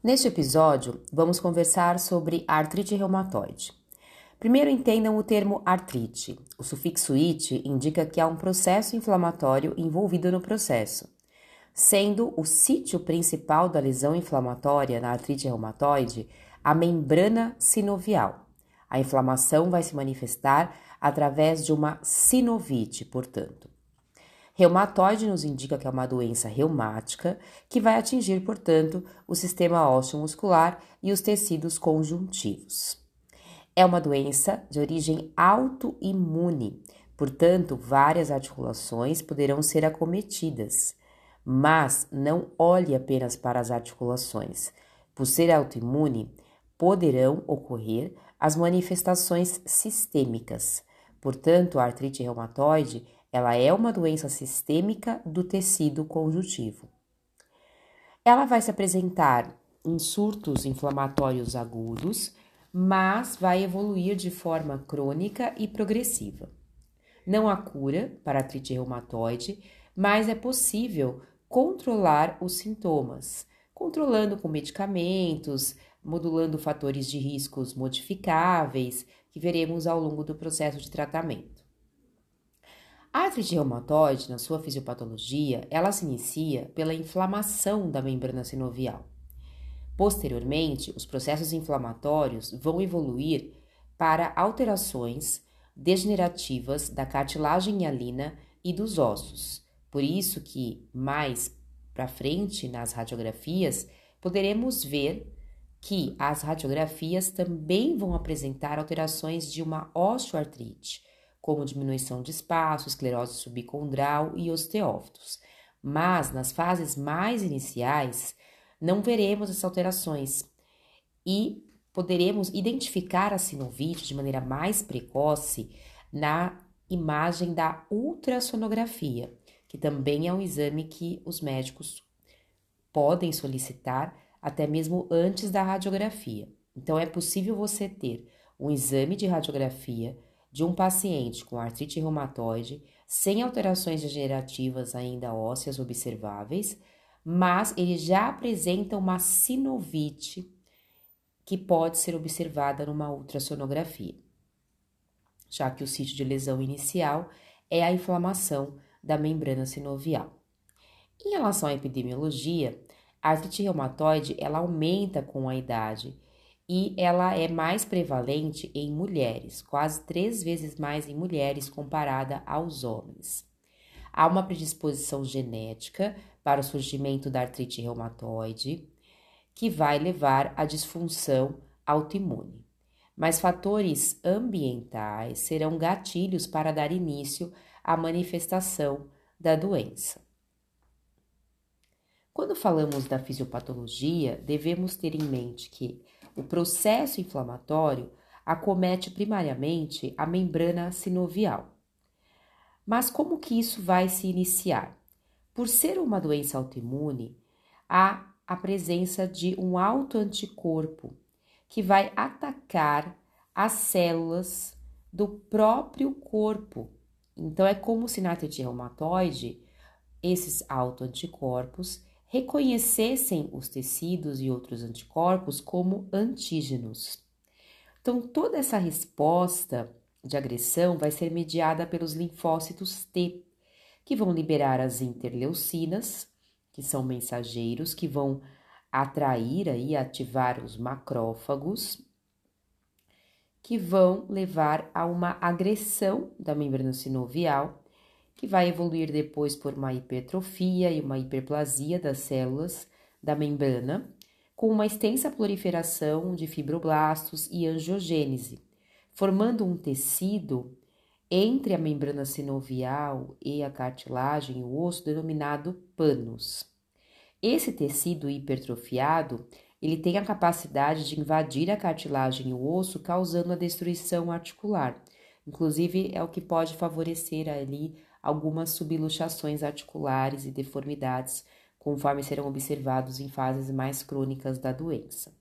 Neste episódio, vamos conversar sobre artrite reumatoide. Primeiro entendam o termo artrite. O sufixo "ite" indica que há um processo inflamatório envolvido no processo, sendo o sítio principal da lesão inflamatória na artrite reumatoide a membrana sinovial. A inflamação vai se manifestar através de uma sinovite, portanto. Reumatoide nos indica que é uma doença reumática que vai atingir, portanto, o sistema ósseo muscular e os tecidos conjuntivos. É uma doença de origem autoimune, portanto, várias articulações poderão ser acometidas. Mas não olhe apenas para as articulações. Por ser autoimune, poderão ocorrer as manifestações sistêmicas. Portanto, a artrite reumatoide ela é uma doença sistêmica do tecido conjuntivo. Ela vai se apresentar em surtos inflamatórios agudos, mas vai evoluir de forma crônica e progressiva. Não há cura para artrite reumatoide, mas é possível controlar os sintomas, controlando com medicamentos, modulando fatores de riscos modificáveis que veremos ao longo do processo de tratamento. A artrite reumatoide, na sua fisiopatologia, ela se inicia pela inflamação da membrana sinovial. Posteriormente, os processos inflamatórios vão evoluir para alterações degenerativas da cartilagem hialina e dos ossos. Por isso que mais para frente nas radiografias poderemos ver que as radiografias também vão apresentar alterações de uma osteoartrite, como diminuição de espaço, esclerose subcondral e osteófitos. Mas nas fases mais iniciais, não veremos essas alterações e poderemos identificar a sinovite de maneira mais precoce na imagem da ultrassonografia, que também é um exame que os médicos podem solicitar até mesmo antes da radiografia. Então, é possível você ter um exame de radiografia de um paciente com artrite reumatoide sem alterações degenerativas ainda ósseas observáveis, mas ele já apresenta uma sinovite que pode ser observada numa ultrassonografia, já que o sítio de lesão inicial é a inflamação da membrana sinovial. Em relação à epidemiologia, a artrite reumatoide ela aumenta com a idade e ela é mais prevalente em mulheres, quase três vezes mais em mulheres comparada aos homens. Há uma predisposição genética para o surgimento da artrite reumatoide, que vai levar à disfunção autoimune. Mas fatores ambientais serão gatilhos para dar início à manifestação da doença. Quando falamos da fisiopatologia, devemos ter em mente que o processo inflamatório acomete primariamente a membrana sinovial. Mas como que isso vai se iniciar? Por ser uma doença autoimune, há a presença de um autoanticorpo que vai atacar as células do próprio corpo. Então é como se na artrite reumatoide esses autoanticorpos reconhecessem os tecidos e outros anticorpos como antígenos. Então, toda essa resposta de agressão vai ser mediada pelos linfócitos T, que vão liberar as interleucinas, que são mensageiros que vão atrair e ativar os macrófagos, que vão levar a uma agressão da membrana sinovial que vai evoluir depois por uma hipertrofia e uma hiperplasia das células da membrana, com uma extensa proliferação de fibroblastos e angiogênese, formando um tecido entre a membrana sinovial e a cartilagem, o osso, denominado panos. Esse tecido hipertrofiado, ele tem a capacidade de invadir a cartilagem e o osso, causando a destruição articular. Inclusive, é o que pode favorecer ali algumas subluxações articulares e deformidades, conforme serão observados em fases mais crônicas da doença.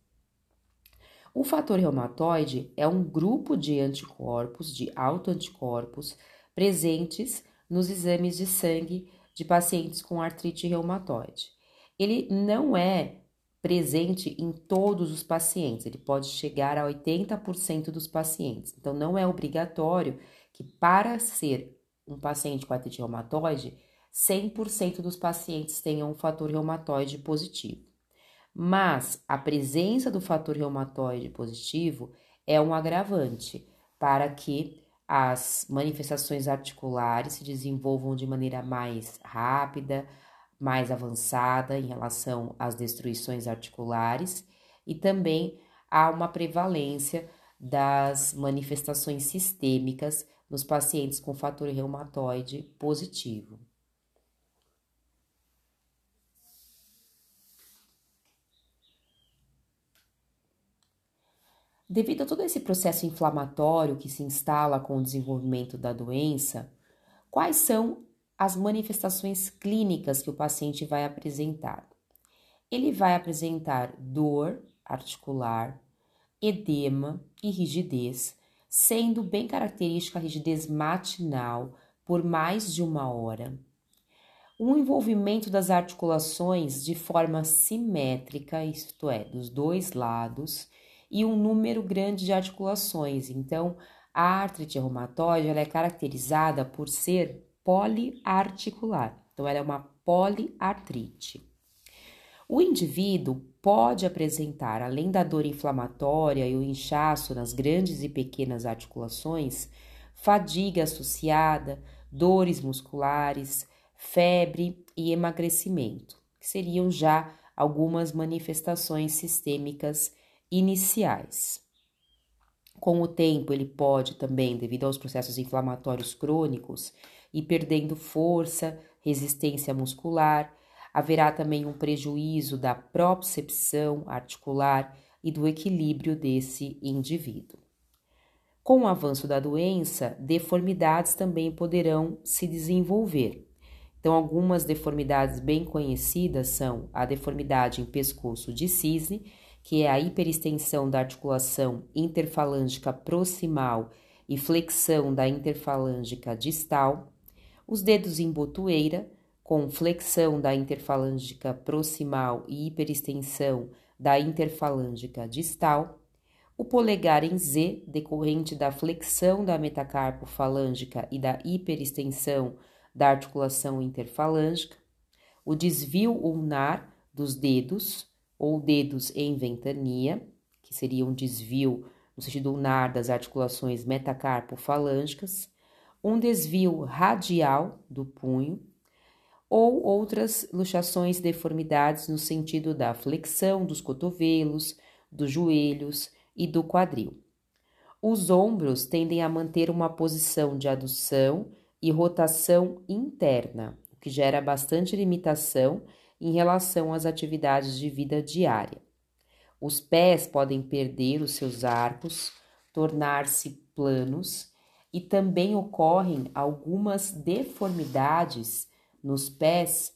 O fator reumatoide é um grupo de anticorpos, de autoanticorpos, presentes nos exames de sangue de pacientes com artrite reumatoide. Ele não é presente em todos os pacientes, ele pode chegar a 80% dos pacientes. Então, não é obrigatório que, para ser um paciente com artrite reumatoide, 100% dos pacientes tenham um fator reumatoide positivo. Mas a presença do fator reumatoide positivo é um agravante para que as manifestações articulares se desenvolvam de maneira mais rápida, mais avançada em relação às destruições articulares e também há uma prevalência das manifestações sistêmicas nos pacientes com fator reumatoide positivo. Devido a todo esse processo inflamatório que se instala com o desenvolvimento da doença, quais são as manifestações clínicas que o paciente vai apresentar? Ele vai apresentar dor articular, edema e rigidez, sendo bem característica a rigidez matinal por mais de uma hora. O envolvimento das articulações de forma simétrica, isto é, dos dois lados, e um número grande de articulações. Então, a artrite reumatoide é caracterizada por ser poliarticular. Então, ela é uma poliartrite. O indivíduo pode apresentar, além da dor inflamatória e o inchaço nas grandes e pequenas articulações, fadiga associada, dores musculares, febre e emagrecimento, que seriam já algumas manifestações sistêmicas iniciais. Com o tempo, ele pode também, devido aos processos inflamatórios crônicos, ir perdendo força, resistência muscular, haverá também um prejuízo da propriocepção articular e do equilíbrio desse indivíduo. Com o avanço da doença, deformidades também poderão se desenvolver. Então, algumas deformidades bem conhecidas são a deformidade em pescoço de cisne, que é a hiperextensão da articulação interfalângica proximal e flexão da interfalângica distal, os dedos em botoeira, com flexão da interfalângica proximal e hiperextensão da interfalângica distal, o polegar em Z, decorrente da flexão da metacarpofalângica e da hiperextensão da articulação interfalângica, o desvio ulnar dos dedos, ou dedos em ventania, que seria um desvio no sentido ulnar das articulações metacarpofalângicas, um desvio radial do punho, ou outras luxações e deformidades no sentido da flexão dos cotovelos, dos joelhos e do quadril. Os ombros tendem a manter uma posição de adução e rotação interna, o que gera bastante limitação em relação às atividades de vida diária. Os pés podem perder os seus arcos, tornar-se planos e também ocorrem algumas deformidades nos pés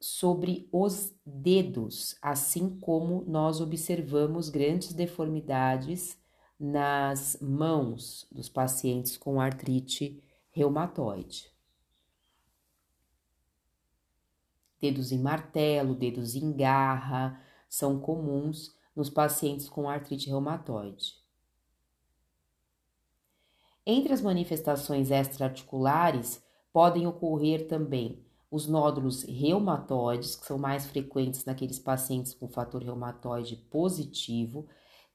sobre os dedos, assim como nós observamos grandes deformidades nas mãos dos pacientes com artrite reumatoide. Dedos em martelo, dedos em garra, são comuns nos pacientes com artrite reumatoide. Entre as manifestações extraarticulares, podem ocorrer também os nódulos reumatoides, que são mais frequentes naqueles pacientes com fator reumatoide positivo,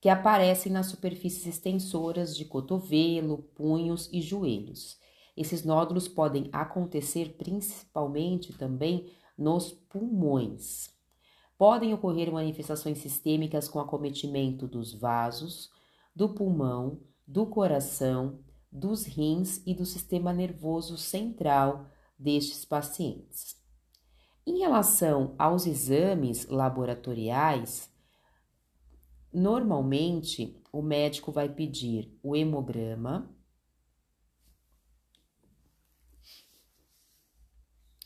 que aparecem nas superfícies extensoras de cotovelo, punhos e joelhos. Esses nódulos podem acontecer principalmente também nos pulmões. Podem ocorrer manifestações sistêmicas com acometimento dos vasos, do pulmão, do coração, dos rins e do sistema nervoso central destes pacientes. Em relação aos exames laboratoriais, normalmente o médico vai pedir o hemograma,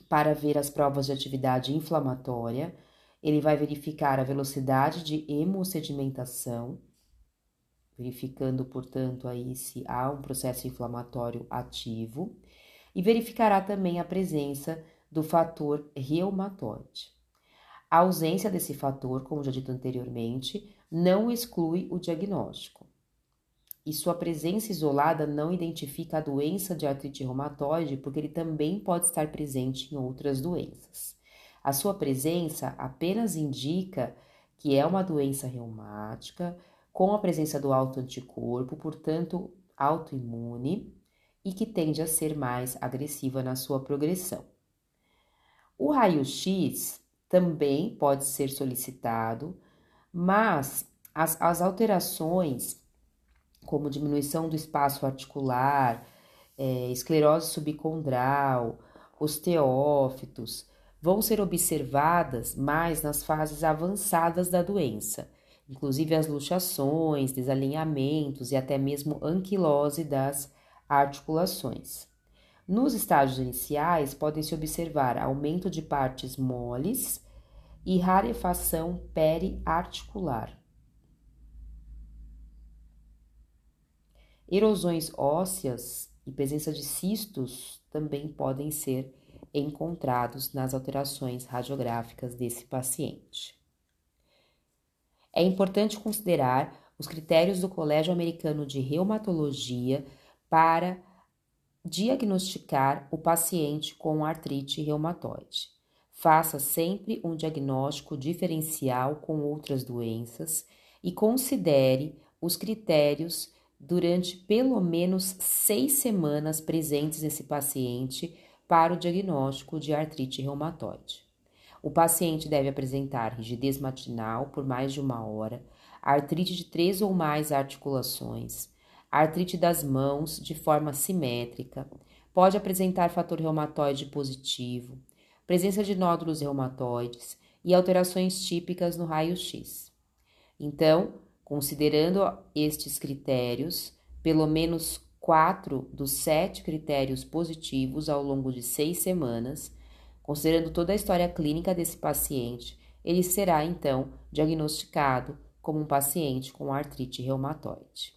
para ver as provas de atividade inflamatória, ele vai verificar a velocidade de hemossedimentação, verificando, portanto, aí se há um processo inflamatório ativo, e verificará também a presença do fator reumatoide. A ausência desse fator, como já dito anteriormente, não exclui o diagnóstico. E sua presença isolada não identifica a doença de artrite reumatoide, porque ele também pode estar presente em outras doenças. A sua presença apenas indica que é uma doença reumática com a presença do autoanticorpo, portanto, autoimune, e que tende a ser mais agressiva na sua progressão. O raio-x também pode ser solicitado, mas as, as alterações, como diminuição do espaço articular, é, esclerose subcondral, osteófitos, vão ser observadas mais nas fases avançadas da doença, inclusive as luxações, desalinhamentos e até mesmo anquilose das articulações. Nos estágios iniciais, podem-se observar aumento de partes moles e rarefação periarticular. Erosões ósseas e presença de cistos também podem ser encontrados nas alterações radiográficas desse paciente. É importante considerar os critérios do Colégio Americano de Reumatologia para diagnosticar o paciente com artrite reumatoide. Faça sempre um diagnóstico diferencial com outras doenças e considere os critérios durante pelo menos seis semanas presentes nesse paciente para o diagnóstico de artrite reumatoide. O paciente deve apresentar rigidez matinal por mais de uma hora, artrite de três ou mais articulações, artrite das mãos de forma simétrica, pode apresentar fator reumatoide positivo, presença de nódulos reumatoides e alterações típicas no raio-x. Então, considerando estes critérios, pelo menos quatro dos sete critérios positivos ao longo de seis semanas, considerando toda a história clínica desse paciente, ele será então diagnosticado como um paciente com artrite reumatoide.